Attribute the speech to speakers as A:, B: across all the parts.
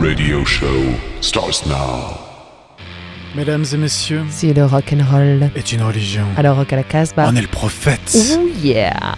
A: radio show starts now.
B: Mesdames et messieurs,
C: Si le rock'n'roll.
B: est une religion.
C: Alors rock à la Casbah.
B: On est le prophète.
C: Oh yeah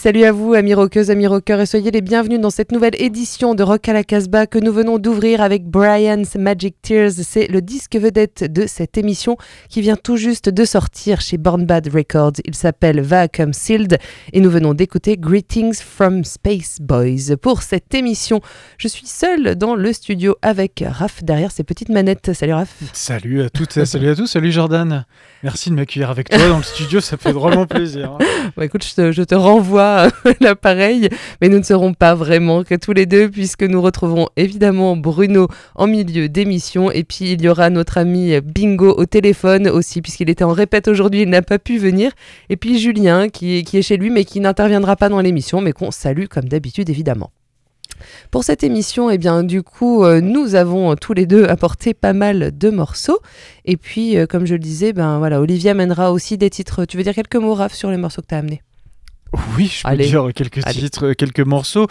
C: salut à vous amis rockeuses, amis rockeurs et soyez les bienvenus dans cette nouvelle édition de Rock à la Casbah que nous venons d'ouvrir avec Brian's Magic Tears. C'est le disque vedette de cette émission qui vient tout juste de sortir chez Born Bad Records. Il s'appelle Vacuum Sealed et nous venons d'écouter Greetings from Space Boys. Pour cette émission, je suis seule dans le studio avec Raph derrière ses petites manettes. Salut Raph.
B: Salut à toutes salut à tous. Salut Jordan. Merci de m'accueillir avec toi dans le studio, ça fait vraiment plaisir.
C: Bon, écoute, je te, je te renvoie l'appareil, mais nous ne serons pas vraiment que tous les deux, puisque nous retrouverons évidemment Bruno en milieu d'émission, et puis il y aura notre ami Bingo au téléphone aussi, puisqu'il était en répète aujourd'hui, il n'a pas pu venir, et puis Julien qui est, qui est chez lui, mais qui n'interviendra pas dans l'émission, mais qu'on salue comme d'habitude évidemment. Pour cette émission, eh bien, du coup, euh, nous avons tous les deux apporté pas mal de morceaux. Et puis, euh, comme je le disais, ben voilà, Olivia mènera aussi des titres. Tu veux dire quelques mots, Raph, sur les morceaux que tu as amenés?
B: Oui, je peux
C: Allez.
B: dire quelques
C: Allez.
B: titres, quelques morceaux,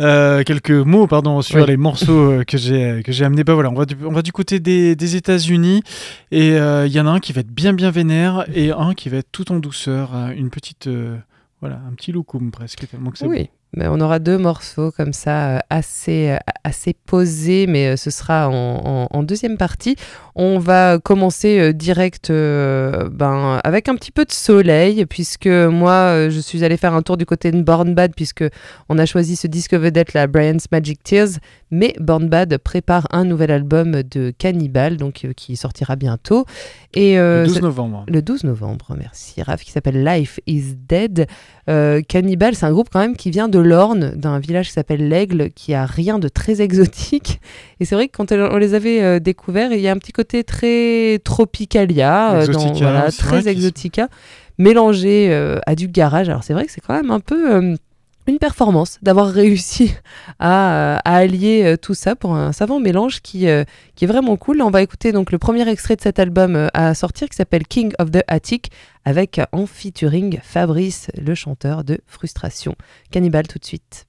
B: euh, quelques mots, pardon, sur
C: Oui.
B: les morceaux euh, que j'ai que j'ai amenés. Bah voilà, on va du, on va du côté des, des États-Unis et euh, il y en a un qui va être bien bien vénère et un qui va être tout en douceur, euh, une petite euh, voilà, un petit loukoum presque tellement que c'est
C: Oui. Mais on aura deux morceaux comme ça, euh, assez, euh, assez posés, mais euh, ce sera en, deuxième partie. On va commencer direct ben, avec un petit peu de soleil, puisque moi, je suis allée faire un tour du côté de Born Bad, puisque on a choisi ce disque vedette, la Brian's Magic Tears. Mais Born Bad prépare un nouvel album de Cannibal, donc euh, qui sortira bientôt. Et euh,
B: Le 12
C: c'est-
B: novembre.
C: le 12 novembre, merci Raph, qui s'appelle Life is Dead. Euh, Cannibal, c'est un groupe quand même qui vient de l'Orne, d'un village qui s'appelle l'Aigle, qui a rien de très exotique. Et c'est vrai que quand on les avait découverts, il y a un petit côté très tropicalia, dans- voilà, très exotica, mélangé à du garage. Alors c'est vrai que c'est quand même un peu... une performance d'avoir réussi à, euh, allier euh, tout ça pour un savant mélange qui, euh, qui est vraiment cool. On va écouter donc le premier extrait de cet album à sortir qui s'appelle King of the Attic avec en featuring Fabrice, le chanteur de Frustration. Cannibal tout de suite.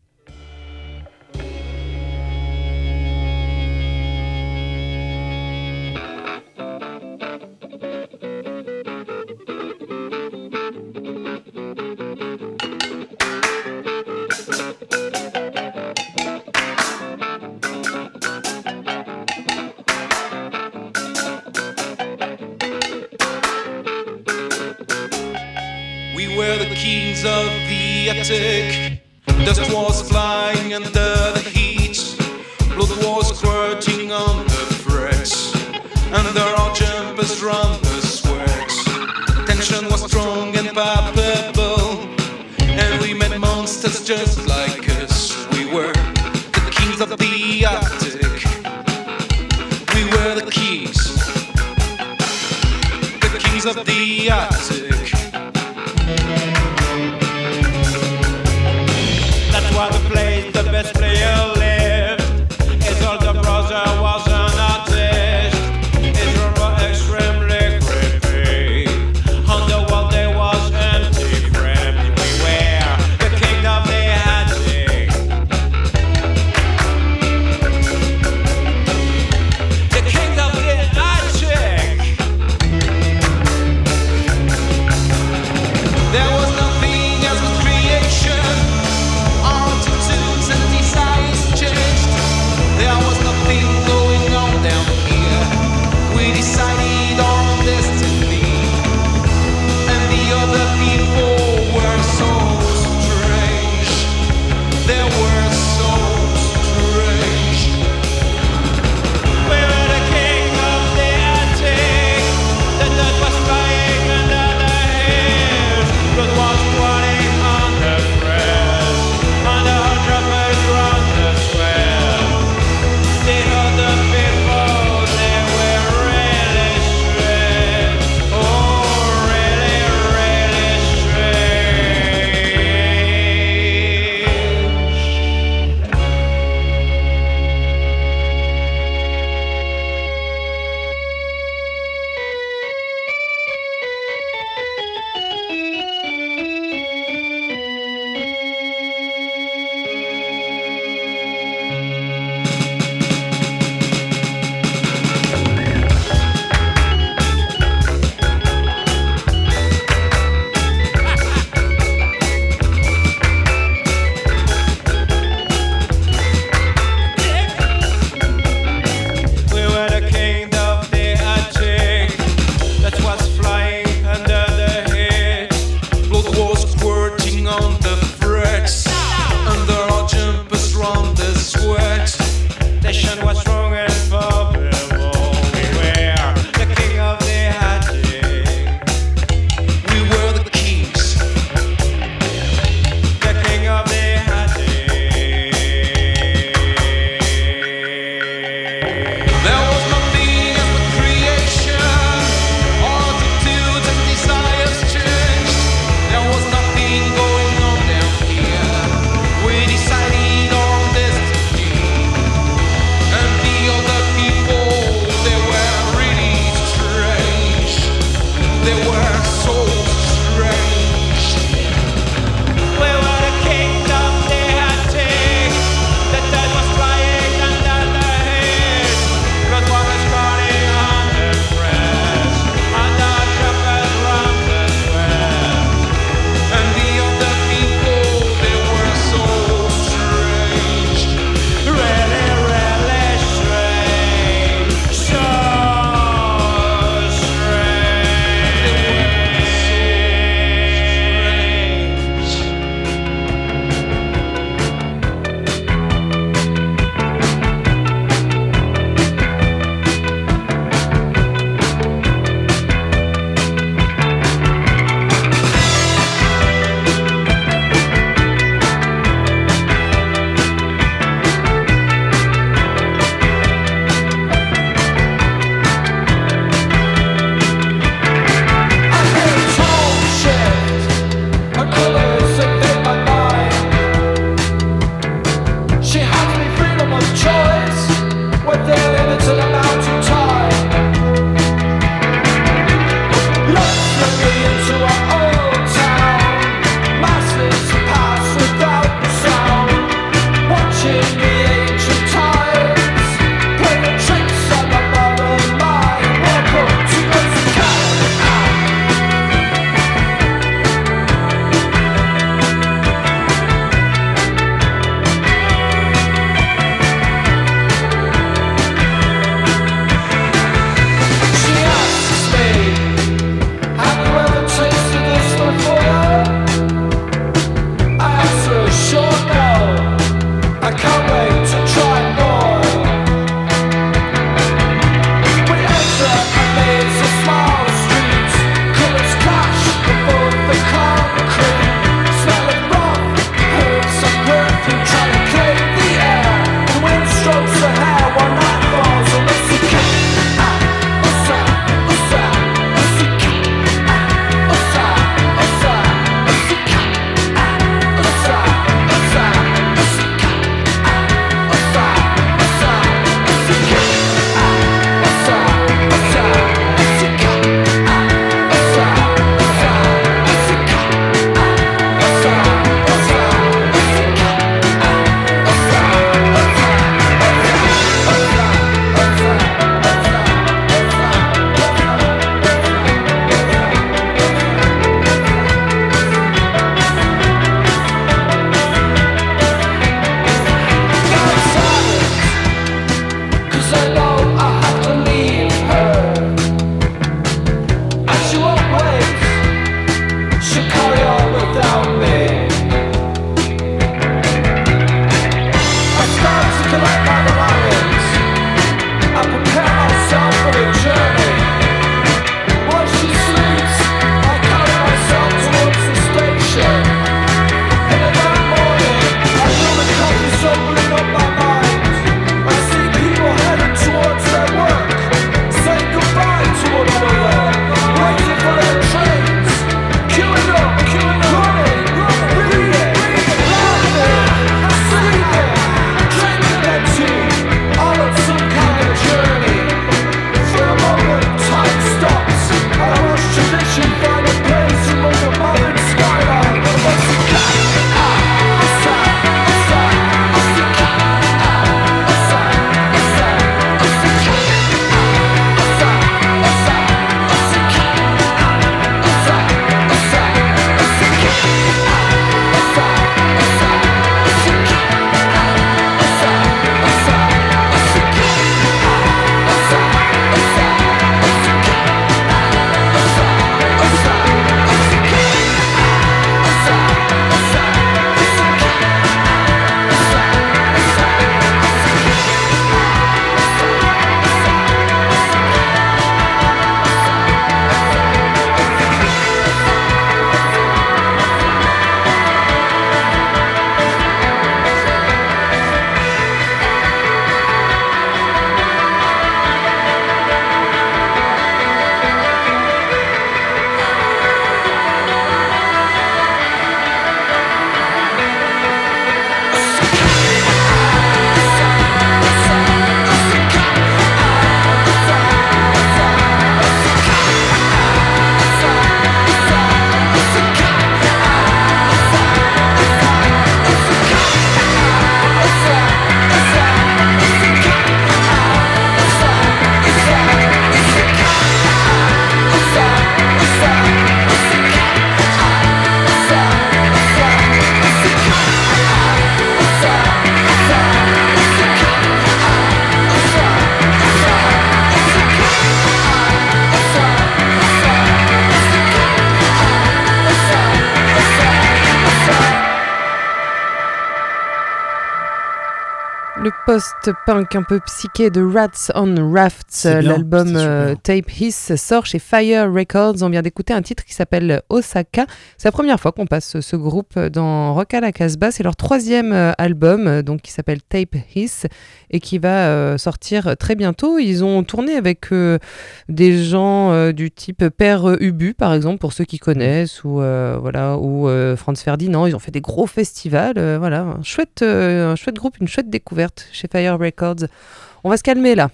D: le
C: post-punk un peu psyché de Rats on Rafts. L'album euh, Tape Hiss sort chez Fire Records. On vient d'écouter un titre qui s'appelle Osaka. C'est la première fois qu'on passe ce groupe dans Rock à la Casbah. C'est leur troisième euh, album, euh, donc qui s'appelle Tape Hiss et qui va euh, sortir très bientôt. Ils ont tourné avec des gens du type Père Ubu, par exemple, pour ceux qui connaissent, ou voilà, ou Franz Ferdinand. Ils ont fait des gros festivals. voilà, un chouette, un chouette groupe, une chouette découverte chez Fire Records. On va se calmer là.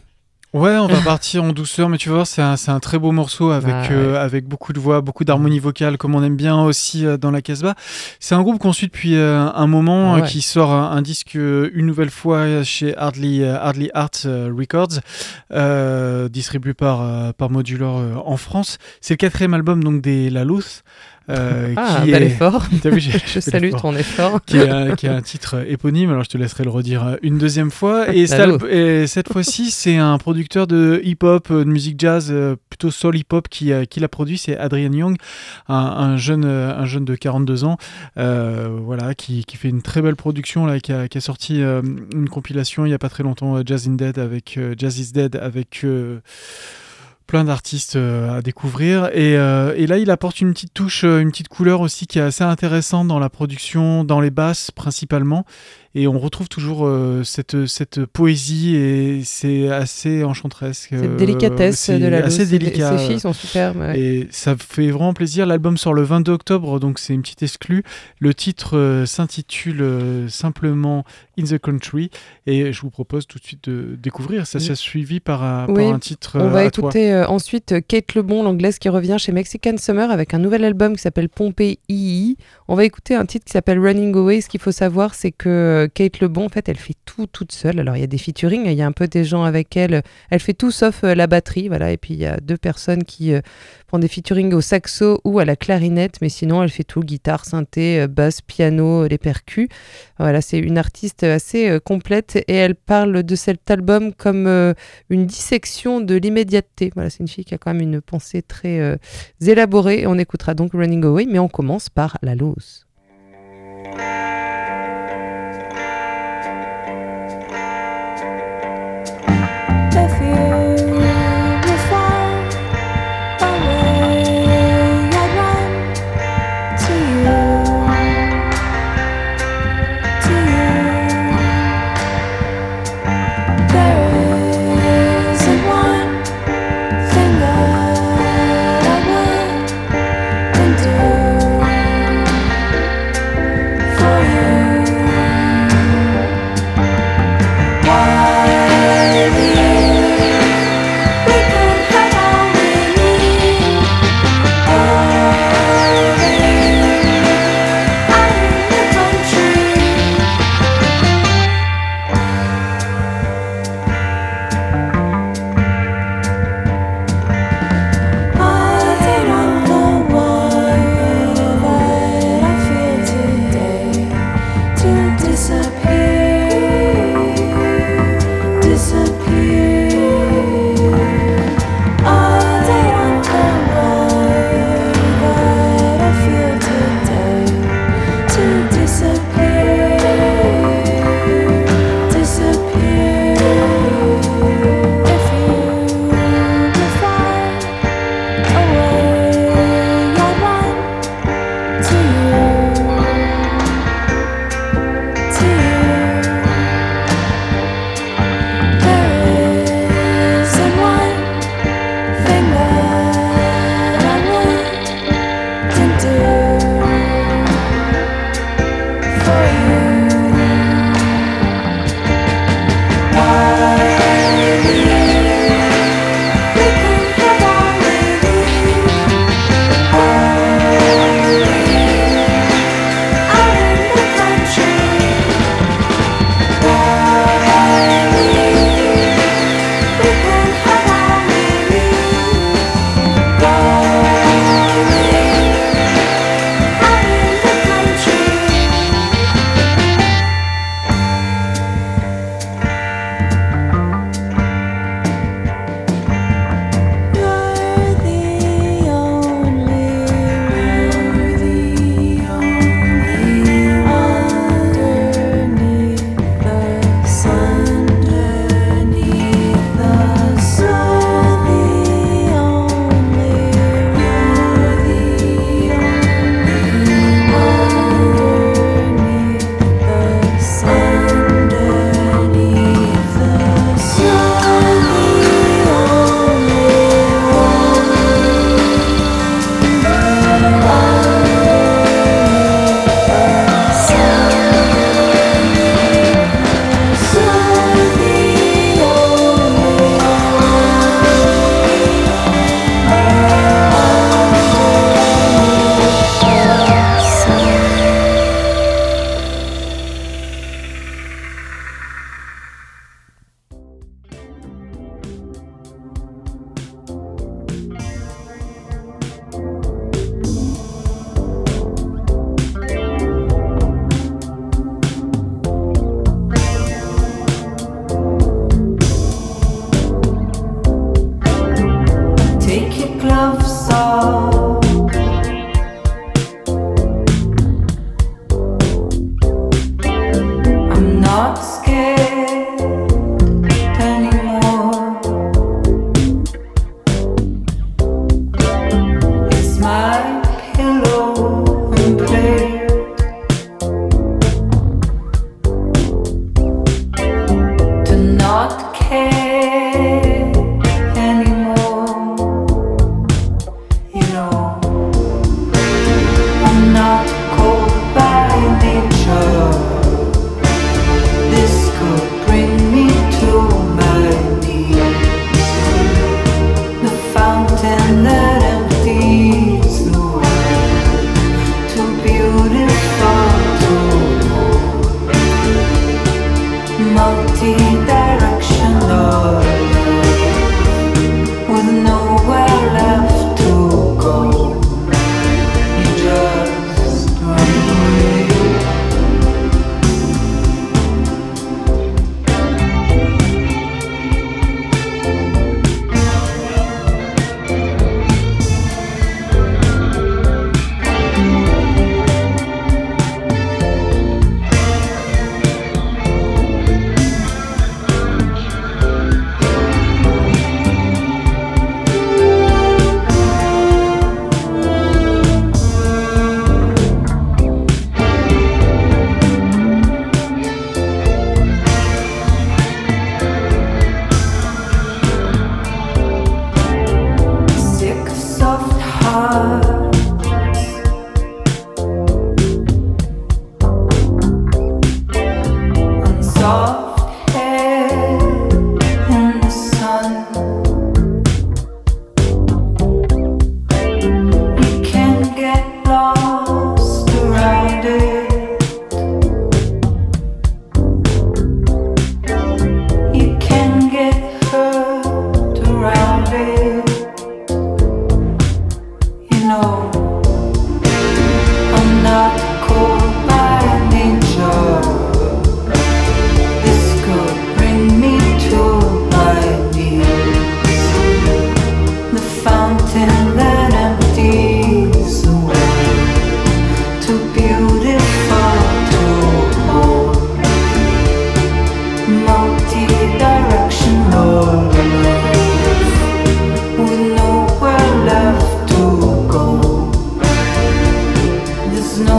B: Ouais, on va partir en douceur, mais tu vas voir, c'est un, un très beau morceau avec,
C: Ah,
B: euh, avec beaucoup de voix, beaucoup d'harmonie vocale, comme on aime bien aussi euh, dans la Casbah. C'est un groupe qu'on suit depuis euh, un moment,
C: Ah ouais.
B: qui sort un, un disque une nouvelle fois chez Hardly, Hardly Art Records, distribué par, par Modular en France. C'est le quatrième album donc des La. Euh,
C: Ah,
B: qui
C: bel
B: est...
C: effort.
B: Vu,
C: Je salue ton effort.
B: qui, est, un- qui a un titre éponyme, alors je te laisserai le redire euh, une deuxième fois. Et,
C: loupe.
B: et cette fois-ci, c'est un producteur de hip-hop, euh, de musique jazz, plutôt soul hip-hop qui, qui l'a produit, c'est Adrian Young, un, un jeune, un jeune de 42 ans, euh, voilà, qui, qui fait une très belle production, là, qui, a, qui a sorti euh, une compilation il n'y a pas très longtemps, Jazz in Dead avec Jazz is Dead avec plein d'artistes euh, à découvrir. Et, euh, et là il apporte une petite touche euh, une petite couleur aussi qui est assez intéressante dans la production dans les basses principalement et on retrouve toujours euh, cette, cette poésie et c'est assez enchanteresque
C: Cette
B: euh,
C: délicatesse de la
B: assez délicat
C: Ces filles sont superbes. ouais.
B: et ça fait vraiment plaisir. L'album sort le 22 octobre, donc c'est une petite exclue. Le titre euh, s'intitule simplement In the Country et je vous propose tout de suite de découvrir. Ça s'est suivi par un, par
C: Oui,
B: un titre
C: On va
B: à toi.
C: écouter euh, ensuite Kate Lebon, l'anglaise qui revient chez Mexican Summer avec un nouvel album qui s'appelle Pompey II. On va écouter un titre qui s'appelle Running Away. Ce qu'il faut savoir, c'est que Kate Lebon, en fait, elle fait tout toute seule. Alors, il y a des featuring, il y a un peu des gens avec elle. Elle fait tout sauf euh, la batterie, voilà. Et puis, il y a deux personnes qui euh, font des featuring au saxo ou à la clarinette, mais sinon, elle fait tout guitare, synthé, euh, basse, piano, les percus. Voilà, c'est une artiste assez complète et elle parle de cet album comme une dissection de l'immédiateté. Voilà, c'est une fille qui a quand même une pensée très élaborée. On écoutera donc Running Away, mais on commence par La Lose.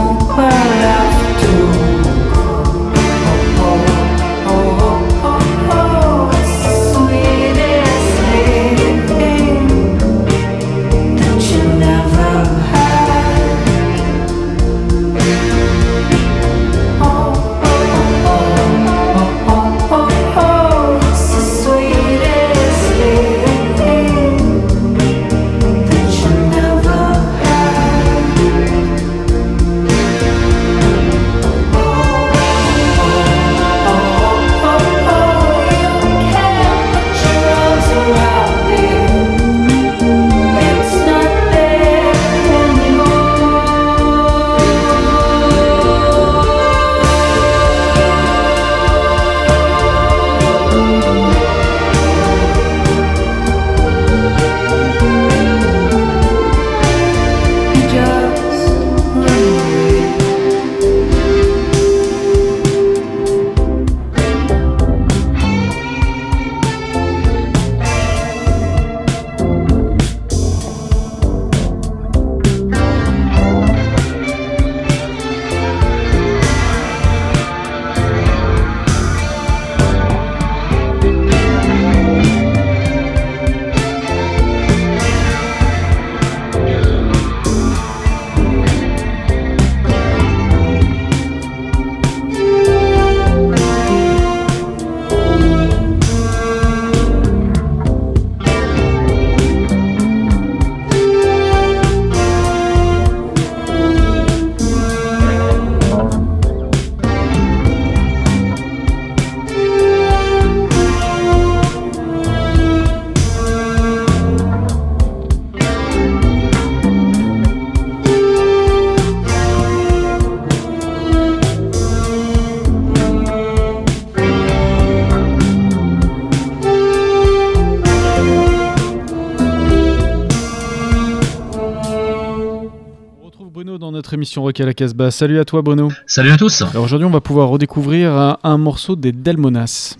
E: On Notre émission Rock à la Casbah. Salut à toi Bruno.
F: Salut à tous.
E: Alors aujourd'hui on va pouvoir redécouvrir un, un morceau des Delmonas.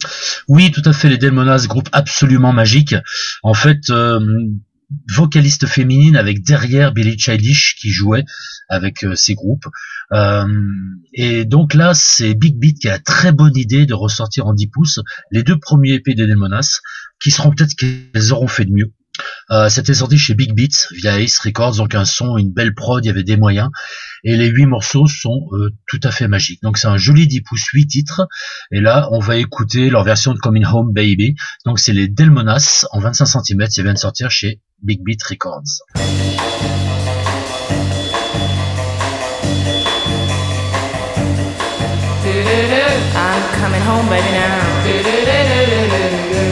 F: Oui, tout à fait, les Delmonas, groupe absolument magique. En fait, euh, vocaliste féminine avec derrière Billie Childish qui jouait avec euh, ces groupes. Euh, et donc là, c'est Big Beat qui a la très bonne idée de ressortir en 10 pouces les deux premiers EP des Delmonas, qui seront peut-être qu'elles auront fait de mieux. Euh, C'était sorti chez Big Beats via Ace Records, donc un son, une belle prod, il y avait des moyens. Et les huit morceaux sont euh, tout à fait magiques. Donc c'est un joli 10 pouces, 8 titres. Et là, on va écouter leur version de Coming Home Baby. Donc c'est les Delmonas en 25 cm, ça vient de sortir chez Big Beat Records.
G: I'm coming home, baby, now.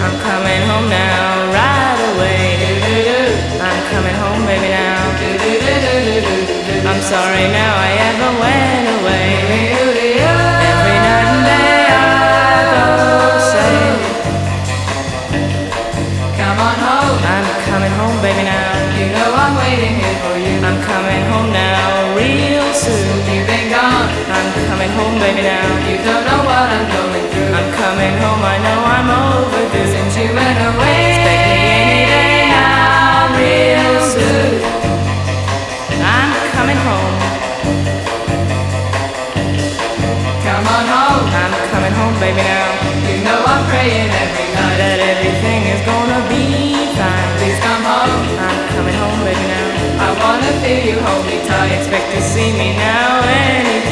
G: I'm coming home now, I'm sorry now I ever went away. Every night and day I go say, Come on home. I'm coming home, baby, now. You know I'm waiting here for you. I'm coming home now, real soon. You've been gone. I'm coming home, baby, now. You don't know what I'm going through. I'm coming home, I know I'm overdue. Praying every night that everything is gonna be fine. Please come home. I'm coming home, baby, now. I wanna feel you hold me tight. Expect to see me now anytime.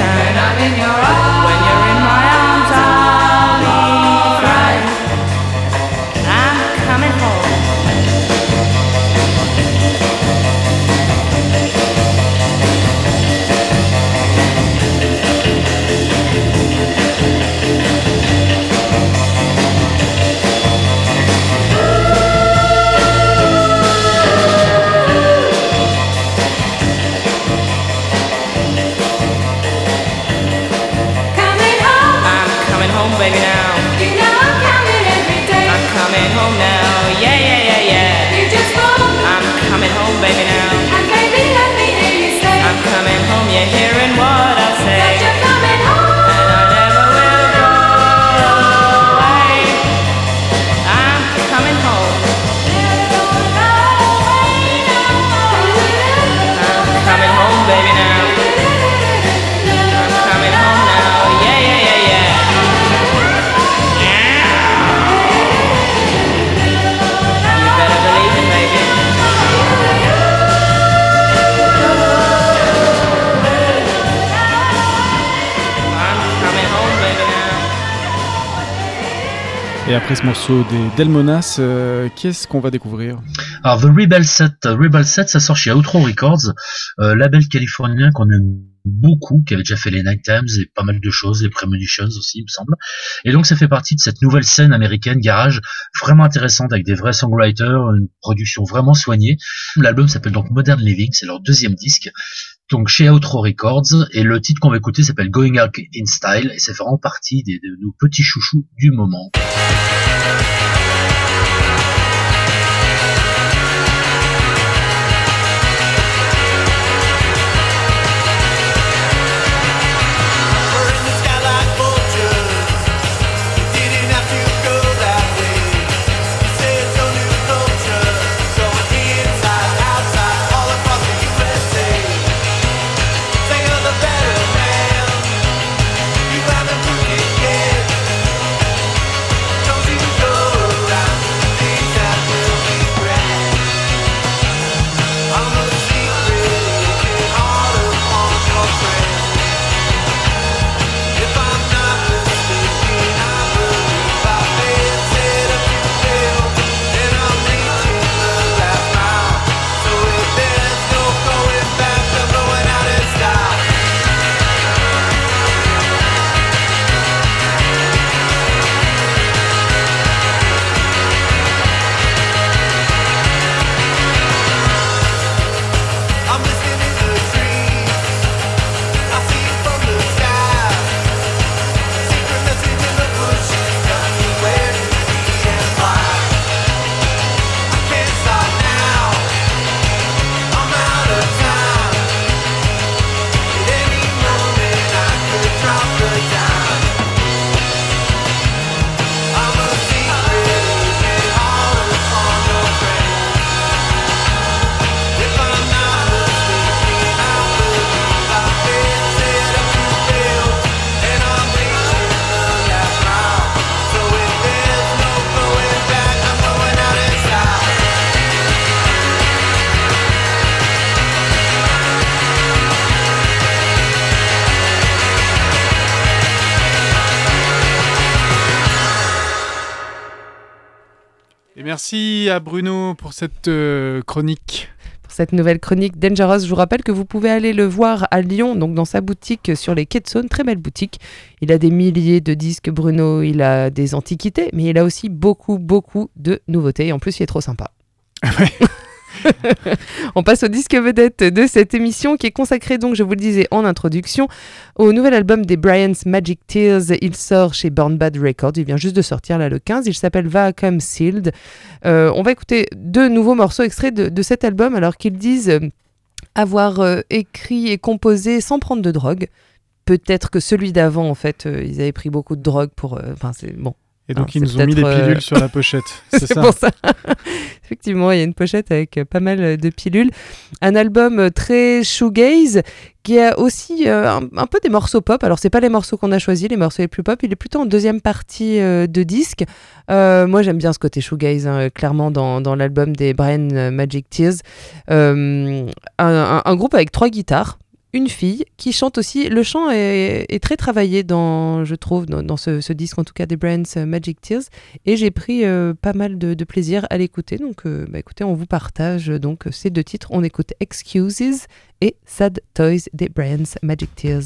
B: Après ce morceau des Delmonas, euh, qu'est-ce qu'on va découvrir
F: Alors, The Rebel Set, Rebel Set, ça sort chez Outro Records, euh, label californien qu'on aime beaucoup, qui avait déjà fait les Night Times et pas mal de choses, les Premonitions aussi, il me semble. Et donc, ça fait partie de cette nouvelle scène américaine garage, vraiment intéressante, avec des vrais songwriters, une production vraiment soignée. L'album s'appelle donc Modern Living, c'est leur deuxième disque. Donc chez Outro Records, et le titre qu'on va écouter s'appelle Going Out in Style, et c'est vraiment partie de nos petits chouchous du
H: moment.
B: Merci à Bruno pour cette euh, chronique.
C: Pour cette nouvelle chronique Dangerous, je vous rappelle que vous pouvez aller le voir à Lyon, donc dans sa boutique sur les quais de Saône, très belle boutique. Il a des milliers de disques, Bruno, il a des antiquités, mais il a aussi beaucoup, beaucoup de nouveautés. Et en plus, il est trop sympa. On passe au disque vedette de cette émission qui est consacrée donc, je vous le disais en introduction, au nouvel album des Bryant's Magic Tears. Il sort chez Born Bad Records, il vient juste de sortir là le 15, il s'appelle Vacuum Sealed. Euh, on va écouter deux nouveaux morceaux extraits de, cet album alors qu'ils disent euh, avoir euh, écrit et composé sans prendre de drogue. Peut-être que celui d'avant, en fait, ils avaient pris beaucoup de drogue pour... Enfin, c'est bon.
B: Et donc
C: Ah,
B: ils nous ont mis des
C: euh,
B: pilules sur la pochette. C'est
C: pour ça. Effectivement, il y a une pochette avec euh, pas mal euh, de pilules. Un album très shoegaze qui a aussi euh, un, un peu des morceaux pop. Alors, c'est pas les morceaux qu'on a choisis, les morceaux les plus pop. Il est plutôt en deuxième partie euh, de disque. Moi, j'aime bien ce côté shoegaze, hein, clairement, dans, dans l'album des Brian Magic Tears. Un, un- un groupe avec trois guitares. Une fille qui chante aussi. Le chant est, très travaillé dans, je trouve, dans, ce, disque, en tout cas des Brian's euh, Magic Tears. Et j'ai pris euh, pas mal de, plaisir à l'écouter. Donc, euh, bah, écoutez, on vous partage donc ces deux titres. On écoute Excuses et Sad Toys des Brian's Magic Tears.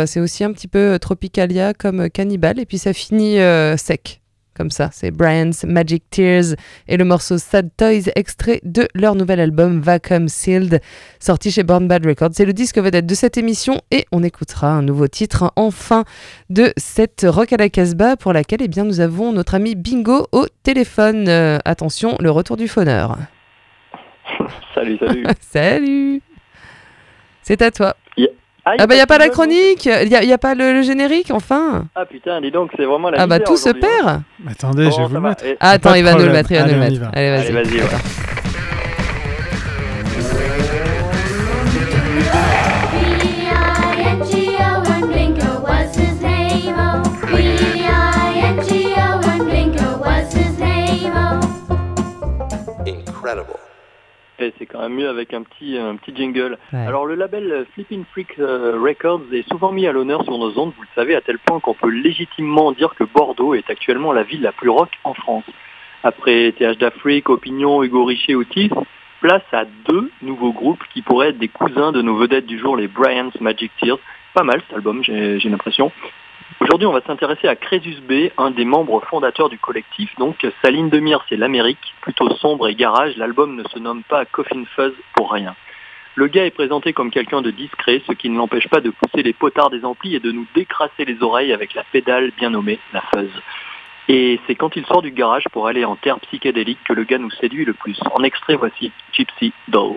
C: Bah c'est aussi un petit peu euh, Tropicalia comme euh, Cannibal et puis ça finit euh, sec. Comme ça, c'est Brian's Magic Tears et le morceau Sad Toys, extrait de leur nouvel album Vacuum Sealed, sorti chez Born Bad Records. C'est le disque vedette de cette émission et on écoutera un nouveau titre en fin de cette Rock à la Casbah pour laquelle eh bien, nous avons notre ami Bingo au téléphone. Euh, attention, le retour du phoneur.
I: Salut, salut.
C: Salut C'est à toi.
I: Ah,
C: Ah bah y a pas la chronique, y a, y a pas le, le générique enfin.
I: Ah putain, dis donc, c'est vraiment la
C: Ah bah tout se
I: hein.
C: perd.
B: Attendez,
I: Bon,
B: je vais vous le mettre.
C: Ah, attends, il va nous le mettre, il va nous le mettre.
B: va.
C: Allez,
I: Allez,
C: vas-y.
J: name, oh? Oh?
K: Incredible.
I: C'est quand même mieux avec un petit, un petit jingle.
C: Ouais.
I: Alors le label Flipping Freak euh, Records est souvent mis à l'honneur sur nos ondes, vous le savez, à tel point qu'on peut légitimement dire que Bordeaux est actuellement la ville la plus rock en France. Après TH d'Afrique, Opinion, Hugo Richer ou Tiff, place à deux nouveaux groupes qui pourraient être des cousins de nos vedettes du jour, les Brian's Magic Tears. Pas mal cet album, j'ai l'impression. Aujourd'hui, on va s'intéresser à Crésus B, un des membres fondateurs du collectif. Donc, sa ligne de mire, c'est l'Amérique, plutôt sombre et garage. L'album ne se nomme pas Coffin Fuzz pour rien. Le gars est présenté comme quelqu'un de discret, ce qui ne l'empêche pas de pousser les potards des amplis et de nous décrasser les oreilles avec la pédale bien nommée, la fuzz. Et c'est quand il sort du garage pour aller en terre psychédélique que le gars nous séduit le plus. En extrait, voici Gypsy Doll.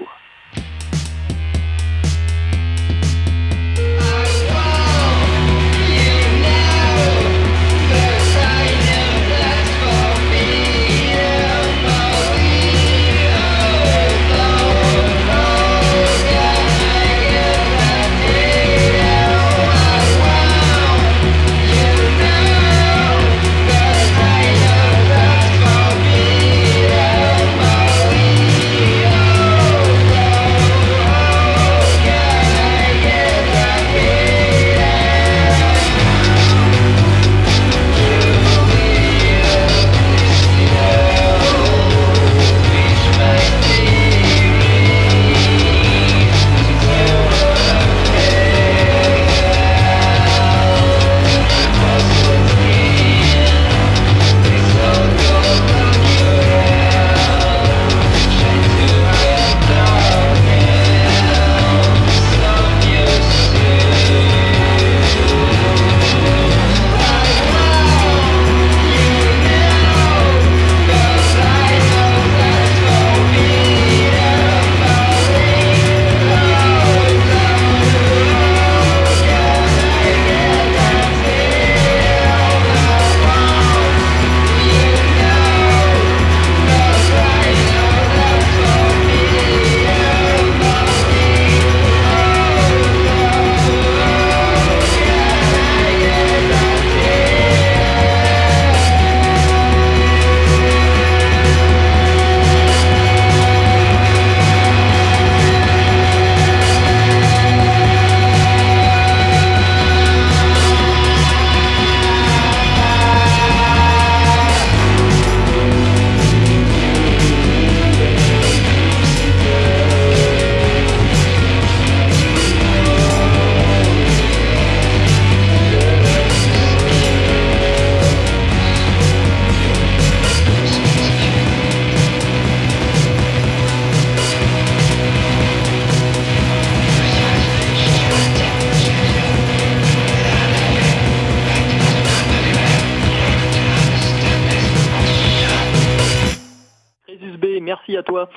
I: À toi.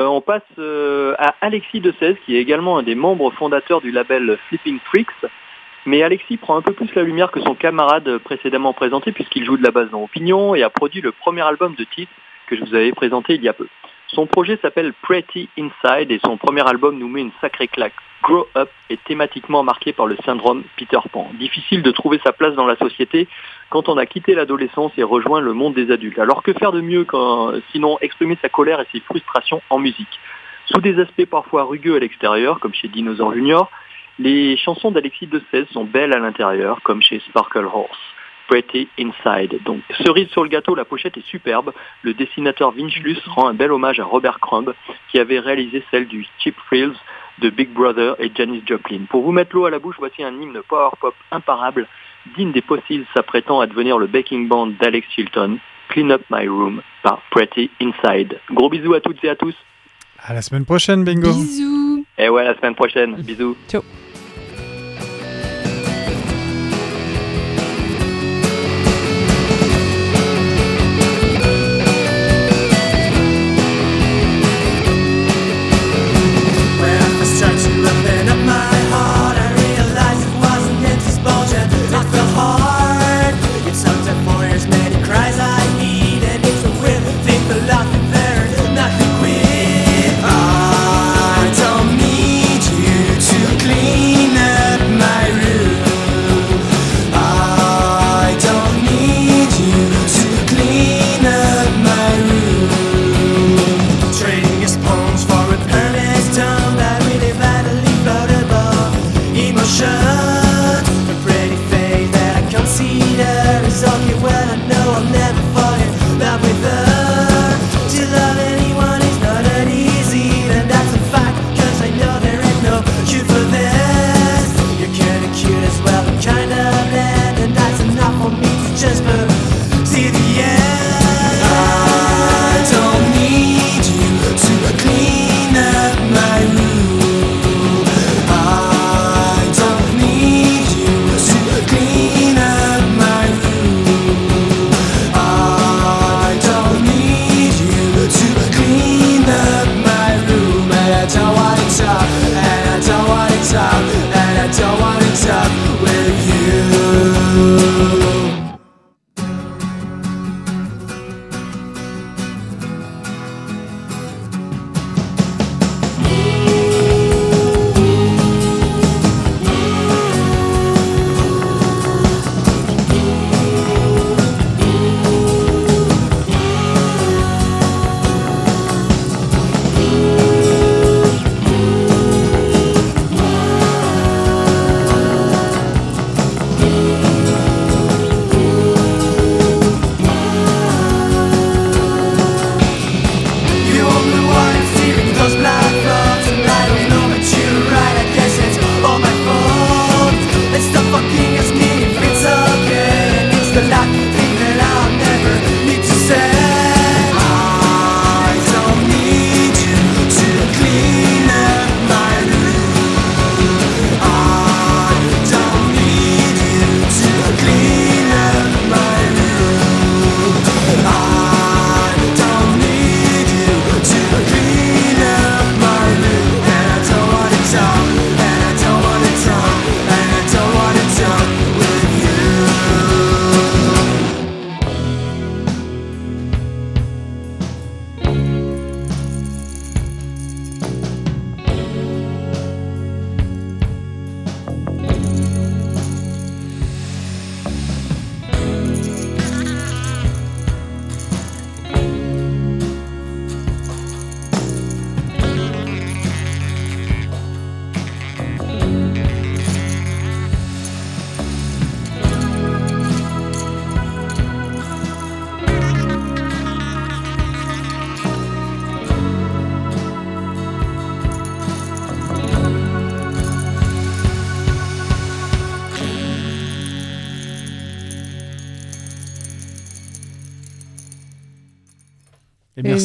I: Euh, on passe euh, à Alexis de 16, qui est également un des membres fondateurs du label Flipping Freaks. Mais Alexis prend un peu plus la lumière que son camarade précédemment présenté, puisqu'il joue de la basse dans Opinion et a produit le premier album de titre que je vous avais présenté il y a peu. Son projet s'appelle Pretty Inside et son premier album nous met une sacrée claque. Grow Up est thématiquement marqué par le syndrome Peter Pan. Difficile de trouver sa place dans la société quand on a quitté l'adolescence et rejoint le monde des adultes. Alors que faire de mieux sinon exprimer sa colère et ses frustrations en musique? Sous des aspects parfois rugueux à l'extérieur, comme chez Dinosaur Junior, les chansons d'Alexis de 16 sont belles à l'intérieur, comme chez Sparkle Horse. Pretty Inside. Donc, cerise sur le gâteau, la pochette est superbe. Le dessinateur Vince Luce rend un bel hommage à Robert Crumb, qui avait réalisé celle du Cheap Thrills de Big Brother et Janis Joplin. Pour vous mettre l'eau à la bouche, voici un hymne power pop imparable, digne des fossiles s'apprêtant à devenir le backing band d'Alex Chilton, Clean Up My Room par Pretty Inside. Gros bisous à toutes et à tous.
B: À la semaine prochaine, Bingo.
L: Bisous.
I: Et ouais, à la semaine prochaine. Bisous.
L: Ciao.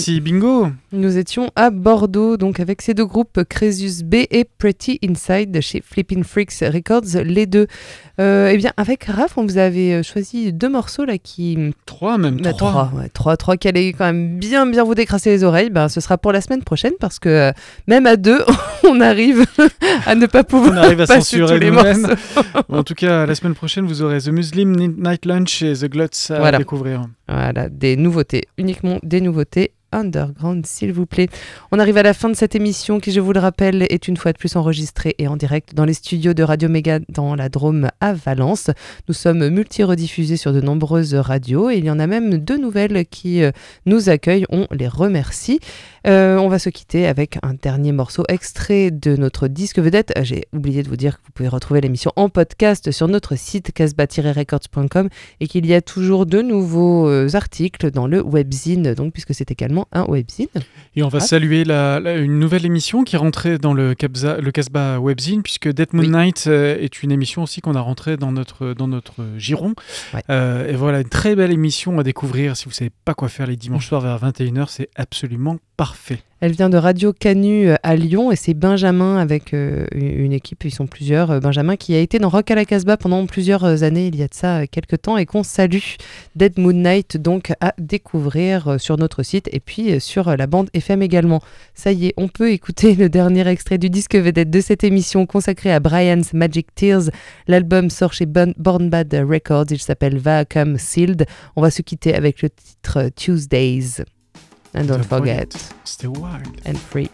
B: Merci, Bingo.
L: Nous étions à Bordeaux, donc avec ces deux groupes, Crésus B et Pretty Inside chez Flipping Freaks Records, les deux. Euh, eh bien, avec Raph, on vous avait euh, choisi deux morceaux là qui.
B: Trois, même
L: Bah,
B: trois.
L: trois, ouais, trois, trois qui allaient quand même bien, bien vous décrasser les oreilles. Ben, ce sera pour la semaine prochaine parce que euh, même à deux, on arrive à ne pas pouvoir
B: On arrive à censurer
L: les morceaux.
B: En tout cas, la semaine prochaine, vous aurez The Muslim Night Lunch et The Gluts à
L: Voilà.
B: découvrir.
L: Voilà, des nouveautés, uniquement des nouveautés underground, s'il vous plaît. On arrive à la fin de cette émission qui, je vous le rappelle, est une fois de plus enregistrée et en direct dans les studios de Radio Méga dans la Drôme à Valence. Nous sommes multi-rediffusés sur de nombreuses radios et il y en a même deux nouvelles qui euh, nous accueillent. On les remercie. Euh, on va se quitter avec un dernier morceau extrait de notre disque vedette. J'ai oublié de vous dire que vous pouvez retrouver l'émission en podcast sur notre site casbah-records.com et qu'il y a toujours de nouveaux euh, articles dans le webzine, donc puisque c'est également
C: également un webzine.
B: Et on va
C: Ah.
B: saluer la, la- une nouvelle émission qui est rentrée dans le, Casbah Webzine, puisque Dead Moon
C: Oui.
B: Night euh, est une émission aussi qu'on a rentrée dans notre, dans notre giron.
C: Ouais.
B: Euh, et voilà, une très belle émission à découvrir. Si vous savez pas quoi faire les dimanches soirs vers 21h, c'est absolument parfait.
C: Elle vient de Radio Canu euh, à Lyon et c'est Benjamin avec euh, une équipe, ils sont plusieurs. euh, Benjamin qui a été dans Rock à la Casbah pendant plusieurs années, il y a de ça quelques temps, et qu'on salue. Dead Moon Night donc à découvrir sur notre site et puis sur la bande FM également. Ça y est, on peut écouter le dernier extrait du disque vedette de cette émission consacrée à Brian's Magic Tears. L'album sort chez Born Bad Records, il s'appelle Vacuum Sealed. On va se quitter avec le titre Tuesdays. And don't forget,
B: Stay wild.
C: and free.